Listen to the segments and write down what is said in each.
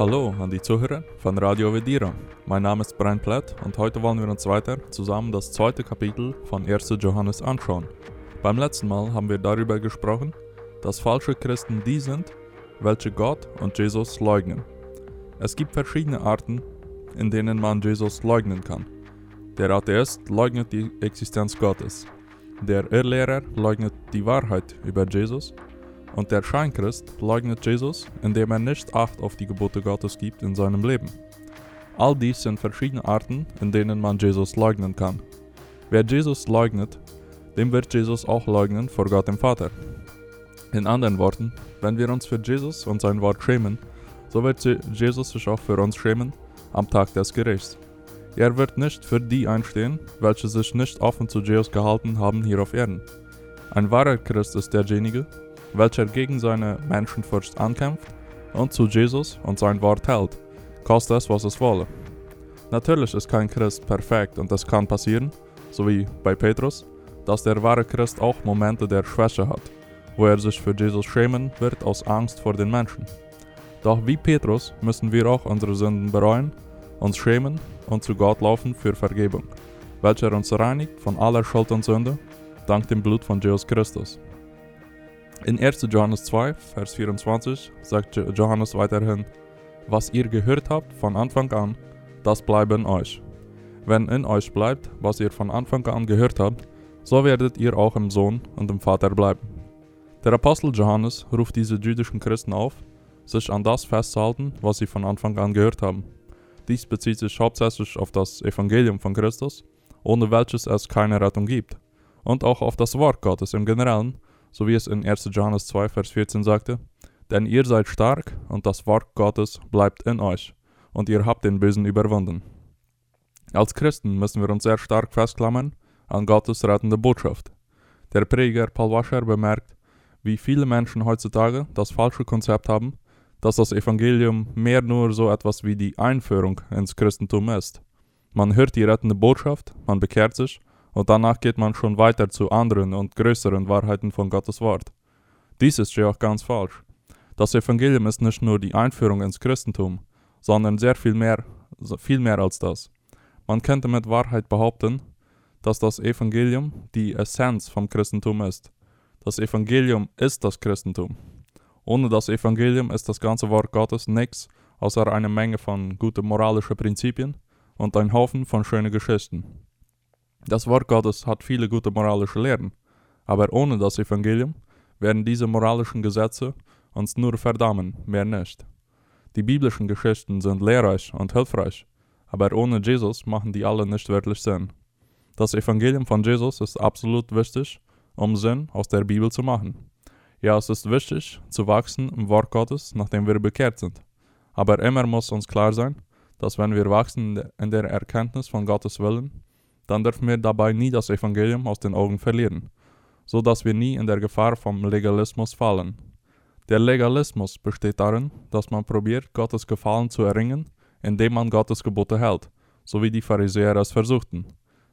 Hallo an die Zuhörer von Radio Vedira. Mein Name ist Brian Platt und heute wollen wir uns weiter zusammen das zweite Kapitel von 1. Johannes anschauen. Beim letzten Mal haben wir darüber gesprochen, dass falsche Christen die sind, welche Gott und Jesus leugnen. Es gibt verschiedene Arten, in denen man Jesus leugnen kann. Der Atheist leugnet die Existenz Gottes. Der Irrlehrer leugnet die Wahrheit über Jesus und der Scheinchrist leugnet Jesus, indem er nicht Acht auf die Gebote Gottes gibt in seinem Leben. All dies sind verschiedene Arten, in denen man Jesus leugnen kann. Wer Jesus leugnet, dem wird Jesus auch leugnen vor Gott dem Vater. In anderen Worten, wenn wir uns für Jesus und sein Wort schämen, so wird Jesus sich auch für uns schämen am Tag des Gerichts. Er wird nicht für die einstehen, welche sich nicht offen zu Jesus gehalten haben hier auf Erden. Ein wahrer Christ ist derjenige, welcher gegen seine Menschenfurcht ankämpft und zu Jesus und sein Wort hält, koste es, was es wolle. Natürlich ist kein Christ perfekt und es kann passieren, so wie bei Petrus, dass der wahre Christ auch Momente der Schwäche hat, wo er sich für Jesus schämen wird aus Angst vor den Menschen. Doch wie Petrus müssen wir auch unsere Sünden bereuen, uns schämen und zu Gott laufen für Vergebung, welcher uns reinigt von aller Schuld und Sünde, dank dem Blut von Jesus Christus. In 1. Johannes 2, Vers 24 sagt Johannes weiterhin, Was ihr gehört habt von Anfang an, das bleibe in euch. Wenn in euch bleibt, was ihr von Anfang an gehört habt, so werdet ihr auch im Sohn und im Vater bleiben. Der Apostel Johannes ruft diese jüdischen Christen auf, sich an das festzuhalten, was sie von Anfang an gehört haben. Dies bezieht sich hauptsächlich auf das Evangelium von Christus, ohne welches es keine Rettung gibt, und auch auf das Wort Gottes im Generellen, so wie es in 1. Johannes 2, Vers 14 sagte, denn ihr seid stark und das Wort Gottes bleibt in euch und ihr habt den Bösen überwunden. Als Christen müssen wir uns sehr stark festklammern an Gottes rettende Botschaft. Der Prediger Paul Wascher bemerkt, wie viele Menschen heutzutage das falsche Konzept haben, dass das Evangelium mehr nur so etwas wie die Einführung ins Christentum ist. Man hört die rettende Botschaft, man bekehrt sich und danach geht man schon weiter zu anderen und größeren Wahrheiten von Gottes Wort. Dies ist ja auch ganz falsch. Das Evangelium ist nicht nur die Einführung ins Christentum, sondern sehr viel mehr, viel mehr als das. Man könnte mit Wahrheit behaupten, dass das Evangelium die Essenz vom Christentum ist. Das Evangelium ist das Christentum. Ohne das Evangelium ist das ganze Wort Gottes nichts außer eine Menge von guten moralischen Prinzipien und ein Haufen von schönen Geschichten. Das Wort Gottes hat viele gute moralische Lehren, aber ohne das Evangelium werden diese moralischen Gesetze uns nur verdammen, mehr nicht. Die biblischen Geschichten sind lehrreich und hilfreich, aber ohne Jesus machen die alle nicht wirklich Sinn. Das Evangelium von Jesus ist absolut wichtig, um Sinn aus der Bibel zu machen. Ja, es ist wichtig, zu wachsen im Wort Gottes, nachdem wir bekehrt sind. Aber immer muss uns klar sein, dass wenn wir wachsen in der Erkenntnis von Gottes Willen, dann dürfen wir dabei nie das Evangelium aus den Augen verlieren, so dass wir nie in der Gefahr vom Legalismus fallen. Der Legalismus besteht darin, dass man probiert, Gottes Gefallen zu erringen, indem man Gottes Gebote hält, so wie die Pharisäer es versuchten.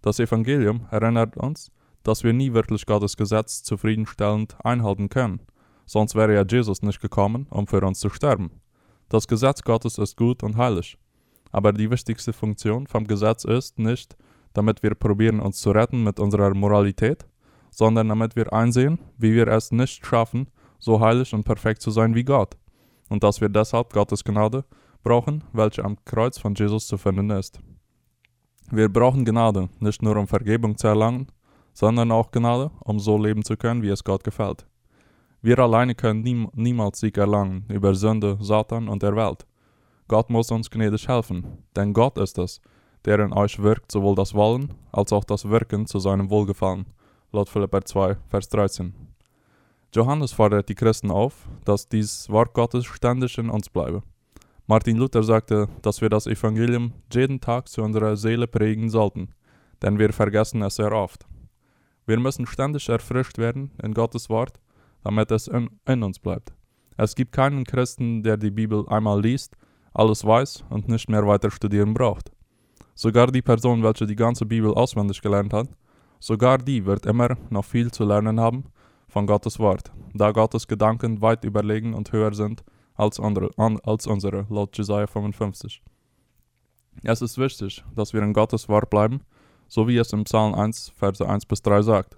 Das Evangelium erinnert uns, dass wir nie wirklich Gottes Gesetz zufriedenstellend einhalten können, sonst wäre ja Jesus nicht gekommen, um für uns zu sterben. Das Gesetz Gottes ist gut und heilig, aber die wichtigste Funktion vom Gesetz ist nicht, damit wir probieren uns zu retten mit unserer Moralität, sondern damit wir einsehen, wie wir es nicht schaffen, so heilig und perfekt zu sein wie Gott, und dass wir deshalb Gottes Gnade brauchen, welche am Kreuz von Jesus zu finden ist. Wir brauchen Gnade, nicht nur um Vergebung zu erlangen, sondern auch Gnade, um so leben zu können, wie es Gott gefällt. Wir alleine können nie, niemals Sieg erlangen über Sünde, Satan und der Welt. Gott muss uns gnädig helfen, denn Gott ist es, der in euch wirkt sowohl das Wollen als auch das Wirken zu seinem Wohlgefallen. Laut Philipper 2, Vers 13. Johannes fordert die Christen auf, dass dies Wort Gottes ständig in uns bleibe. Martin Luther sagte, dass wir das Evangelium jeden Tag zu unserer Seele prägen sollten, denn wir vergessen es sehr oft. Wir müssen ständig erfrischt werden in Gottes Wort, damit es in, in uns bleibt. Es gibt keinen Christen, der die Bibel einmal liest, alles weiß und nicht mehr weiter studieren braucht. Sogar die Person, welche die ganze Bibel auswendig gelernt hat, sogar die wird immer noch viel zu lernen haben von Gottes Wort, da Gottes Gedanken weit überlegen und höher sind als, andere, an, als unsere, laut Jesaja 55. Es ist wichtig, dass wir in Gottes Wort bleiben, so wie es im Psalm 1, Verse 1 bis 3 sagt.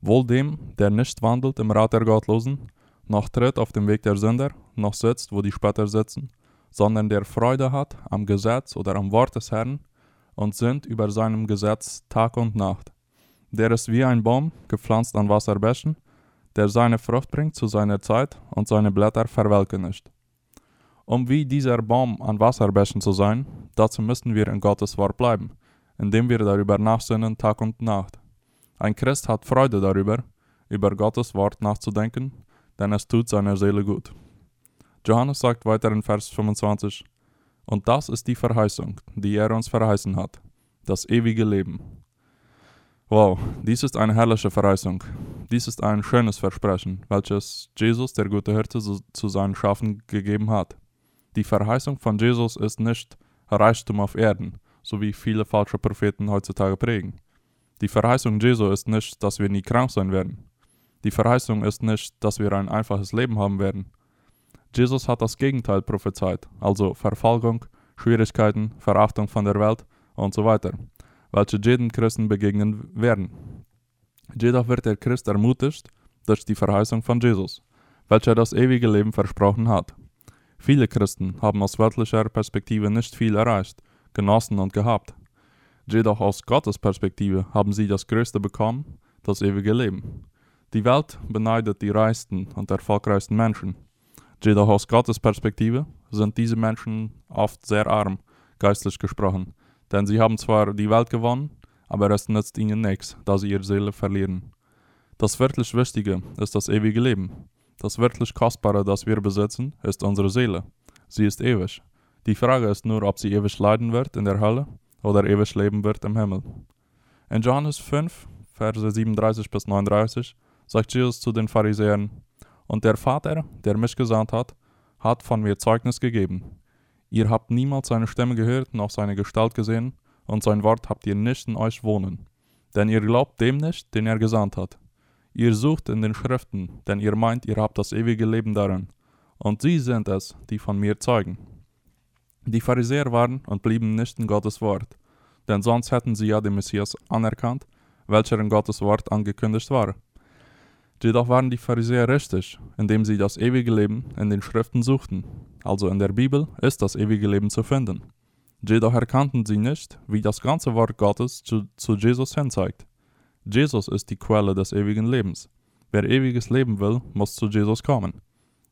Wohl dem, der nicht wandelt im Rat der Gottlosen, noch tritt auf dem Weg der Sünder, noch sitzt, wo die Spötter sitzen, sondern der Freude hat am Gesetz oder am Wort des Herrn und sinnt über seinem Gesetz Tag und Nacht. Der ist wie ein Baum, gepflanzt an Wasserbächen, der seine Frucht bringt zu seiner Zeit und seine Blätter verwelken nicht. Um wie dieser Baum an Wasserbächen zu sein, dazu müssen wir in Gottes Wort bleiben, indem wir darüber nachsinnen Tag und Nacht. Ein Christ hat Freude darüber, über Gottes Wort nachzudenken, denn es tut seiner Seele gut. Johannes sagt weiter in Vers 25, Und das ist die Verheißung, die er uns verheißen hat, das ewige Leben. Wow, dies ist eine herrliche Verheißung. Dies ist ein schönes Versprechen, welches Jesus, der gute Hirte, zu seinen Schafen gegeben hat. Die Verheißung von Jesus ist nicht Reichtum auf Erden, so wie viele falsche Propheten heutzutage prägen. Die Verheißung Jesu ist nicht, dass wir nie krank sein werden. Die Verheißung ist nicht, dass wir ein einfaches Leben haben werden. Jesus hat das Gegenteil prophezeit, also Verfolgung, Schwierigkeiten, Verachtung von der Welt und so weiter, welche jedem Christen begegnen werden. Jedoch wird der Christ ermutigt durch die Verheißung von Jesus, welcher das ewige Leben versprochen hat. Viele Christen haben aus weltlicher Perspektive nicht viel erreicht, genossen und gehabt. Jedoch aus Gottes Perspektive haben sie das Größte bekommen, das ewige Leben. Die Welt beneidet die reichsten und erfolgreichsten Menschen. Jedoch aus Gottes Perspektive sind diese Menschen oft sehr arm, geistlich gesprochen, denn sie haben zwar die Welt gewonnen, aber es nützt ihnen nichts, da sie ihre Seele verlieren. Das wirklich Wichtige ist das ewige Leben. Das wirklich Kostbare, das wir besitzen, ist unsere Seele. Sie ist ewig. Die Frage ist nur, ob sie ewig leiden wird in der Hölle oder ewig leben wird im Himmel. In Johannes 5, Verse 37 bis 39 sagt Jesus zu den Pharisäern, und der Vater, der mich gesandt hat, hat von mir Zeugnis gegeben. Ihr habt niemals seine Stimme gehört, noch seine Gestalt gesehen, und sein Wort habt ihr nicht in euch wohnen. Denn ihr glaubt dem nicht, den er gesandt hat. Ihr sucht in den Schriften, denn ihr meint, ihr habt das ewige Leben darin. Und sie sind es, die von mir zeugen. Die Pharisäer waren und blieben nicht in Gottes Wort, denn sonst hätten sie ja den Messias anerkannt, welcher in Gottes Wort angekündigt war. Jedoch waren die Pharisäer richtig, indem sie das ewige Leben in den Schriften suchten. Also in der Bibel ist das ewige Leben zu finden. Jedoch erkannten sie nicht, wie das ganze Wort Gottes zu, zu Jesus hinzeigt. Jesus ist die Quelle des ewigen Lebens. Wer ewiges Leben will, muss zu Jesus kommen.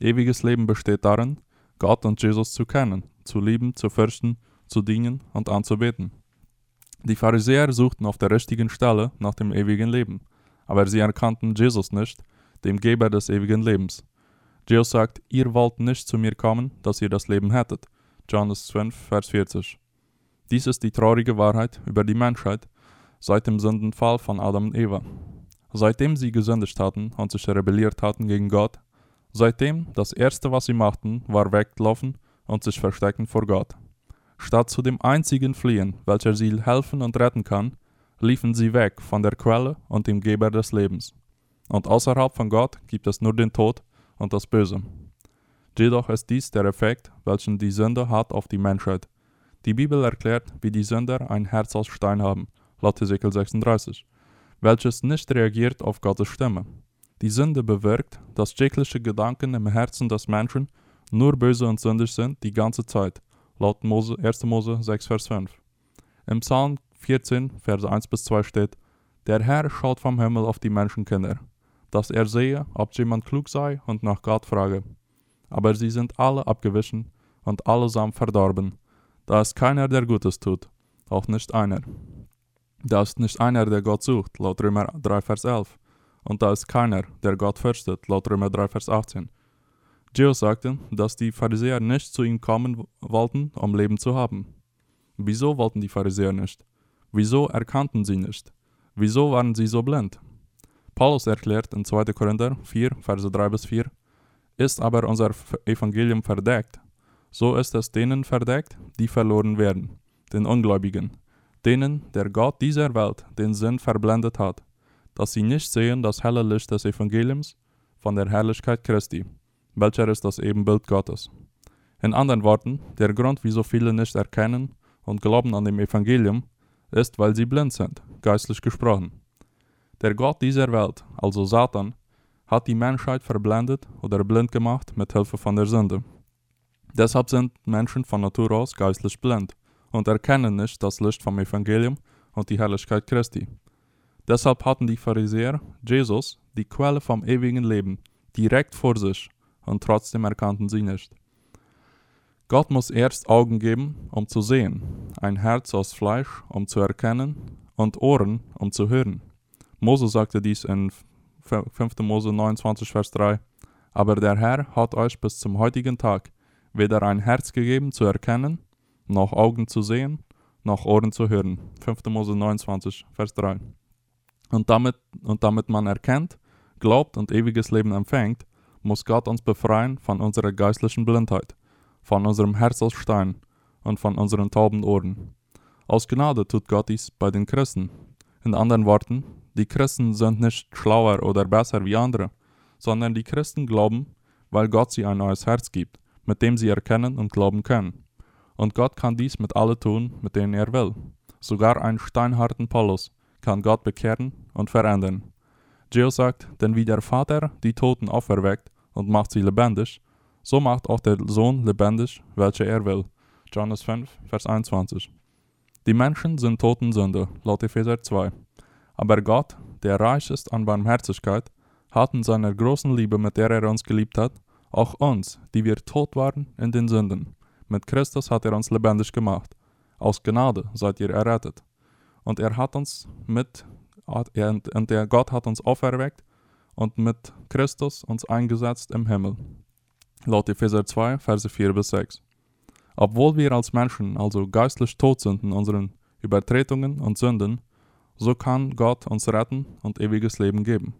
Ewiges Leben besteht darin, Gott und Jesus zu kennen, zu lieben, zu fürchten, zu dienen und anzubeten. Die Pharisäer suchten auf der richtigen Stelle nach dem ewigen Leben aber sie erkannten Jesus nicht, dem Geber des ewigen Lebens. Jesus sagt, ihr wollt nicht zu mir kommen, dass ihr das Leben hättet. Johannes 12, Vers 40. Dies ist die traurige Wahrheit über die Menschheit seit dem Sündenfall von Adam und Eva. Seitdem sie gesündigt hatten und sich rebelliert hatten gegen Gott, seitdem das erste, was sie machten, war weglaufen und sich verstecken vor Gott. Statt zu dem einzigen fliehen, welcher sie helfen und retten kann, liefen sie weg von der Quelle und dem Geber des Lebens. Und außerhalb von Gott gibt es nur den Tod und das Böse. Jedoch ist dies der Effekt, welchen die Sünde hat auf die Menschheit. Die Bibel erklärt, wie die Sünder ein Herz aus Stein haben, laut Ezekiel 36, welches nicht reagiert auf Gottes Stimme. Die Sünde bewirkt, dass jegliche Gedanken im Herzen des Menschen nur böse und sündig sind die ganze Zeit, laut Mose, 1. Mose 6, Vers 5. Im Psalm 14, Verse 1 bis 2 steht, Der Herr schaut vom Himmel auf die Menschenkinder, dass er sehe, ob jemand klug sei und nach Gott frage. Aber sie sind alle abgewichen und allesamt verdorben. Da ist keiner, der Gutes tut, auch nicht einer. Da ist nicht einer, der Gott sucht, laut Römer 3, Vers 11. Und da ist keiner, der Gott fürchtet, laut Römer 3, Vers 18. Jesus sagte, dass die Pharisäer nicht zu ihm kommen wollten, um Leben zu haben. Wieso wollten die Pharisäer nicht? Wieso erkannten sie nicht? Wieso waren sie so blind? Paulus erklärt in 2. Korinther 4, Verse 3 bis 4, ist aber unser Evangelium verdeckt, so ist es denen verdeckt, die verloren werden, den Ungläubigen, denen der Gott dieser Welt den Sinn verblendet hat, dass sie nicht sehen das helle Licht des Evangeliums von der Herrlichkeit Christi, welcher ist das Ebenbild Gottes. In anderen Worten, der Grund, wieso viele nicht erkennen und glauben an dem Evangelium, ist, weil sie blind sind, geistlich gesprochen. Der Gott dieser Welt, also Satan, hat die Menschheit verblendet oder blind gemacht mit Hilfe von der Sünde. Deshalb sind Menschen von Natur aus geistlich blind und erkennen nicht das Licht vom Evangelium und die Herrlichkeit Christi. Deshalb hatten die Pharisäer Jesus, die Quelle vom ewigen Leben, direkt vor sich und trotzdem erkannten sie nicht. Gott muss erst Augen geben, um zu sehen, ein Herz aus Fleisch, um zu erkennen, und Ohren, um zu hören. Mose sagte dies in 5. Mose 29, Vers 3. Aber der Herr hat euch bis zum heutigen Tag weder ein Herz gegeben zu erkennen, noch Augen zu sehen, noch Ohren zu hören. 5. Mose 29, Vers 3. Und damit, und damit man erkennt, glaubt und ewiges Leben empfängt, muss Gott uns befreien von unserer geistlichen Blindheit, von unserem Herz aus Stein und von unseren tauben Ohren. Aus Gnade tut Gott dies bei den Christen. In anderen Worten, die Christen sind nicht schlauer oder besser wie andere, sondern die Christen glauben, weil Gott sie ein neues Herz gibt, mit dem sie erkennen und glauben können. Und Gott kann dies mit allen tun, mit denen er will. Sogar einen steinharten Paulus kann Gott bekehren und verändern. Geo sagt, denn wie der Vater die Toten auferweckt und macht sie lebendig, so macht auch der Sohn lebendig, welche er will. Johannes 5, Vers 21. Die Menschen sind Totensünde, laut Epheser 2. Aber Gott, der reich ist an Barmherzigkeit, hat in seiner großen Liebe, mit der er uns geliebt hat, auch uns, die wir tot waren in den Sünden, mit Christus hat er uns lebendig gemacht. Aus Gnade seid ihr errettet. Und er hat uns mit, und der Gott hat uns auferweckt und mit Christus uns eingesetzt im Himmel. Laut Epheser 2, Verse 4 bis 6. Obwohl wir als Menschen also geistlich tot sind in unseren Übertretungen und Sünden, so kann Gott uns retten und ewiges Leben geben.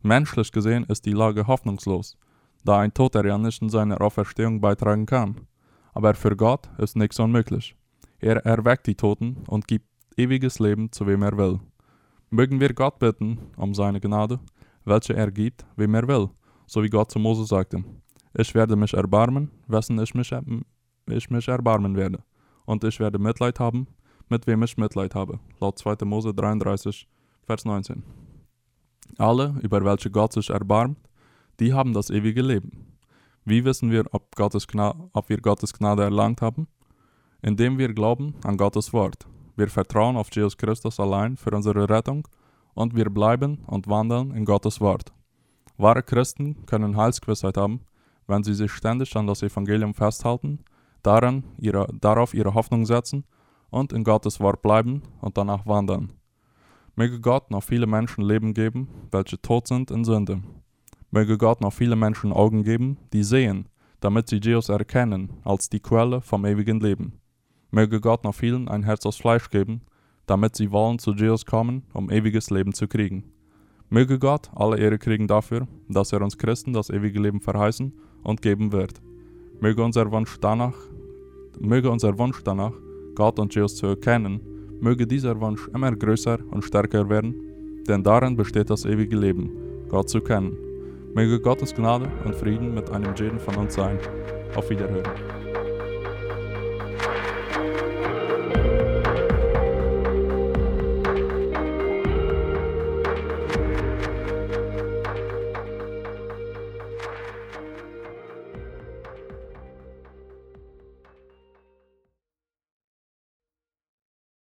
Menschlich gesehen ist die Lage hoffnungslos, da ein Toter ja nicht in seiner Auferstehung beitragen kann. Aber für Gott ist nichts unmöglich. Er erweckt die Toten und gibt ewiges Leben zu wem er will. Mögen wir Gott bitten um seine Gnade, welche er gibt, wem er will, so wie Gott zu Mose sagte. Ich werde mich erbarmen, wessen ich mich, ich mich erbarmen werde, und ich werde Mitleid haben, mit wem ich Mitleid habe. Laut 2. Mose 33, Vers 19. Alle, über welche Gott sich erbarmt, die haben das ewige Leben. Wie wissen wir, ob, Gottes ob wir Gottes Gnade erlangt haben? Indem wir glauben an Gottes Wort. Wir vertrauen auf Jesus Christus allein für unsere Rettung und wir bleiben und wandeln in Gottes Wort. Wahre Christen können Heilsgewissheit haben, wenn sie sich ständig an das Evangelium festhalten, daran ihre, darauf ihre Hoffnung setzen und in Gottes Wort bleiben und danach wandeln. Möge Gott noch viele Menschen Leben geben, welche tot sind in Sünde. Möge Gott noch viele Menschen Augen geben, die sehen, damit sie Jesus erkennen als die Quelle vom ewigen Leben. Möge Gott noch vielen ein Herz aus Fleisch geben, damit sie wollen zu Jesus kommen, um ewiges Leben zu kriegen. Möge Gott alle Ehre kriegen dafür, dass er uns Christen das ewige Leben verheißen und geben wird. Möge unser Wunsch danach, möge unser Wunsch danach, Gott und Jesus zu erkennen, möge dieser Wunsch immer größer und stärker werden, denn darin besteht das ewige Leben, Gott zu kennen. Möge Gottes Gnade und Frieden mit einem jeden von uns sein. Auf Wiederhören.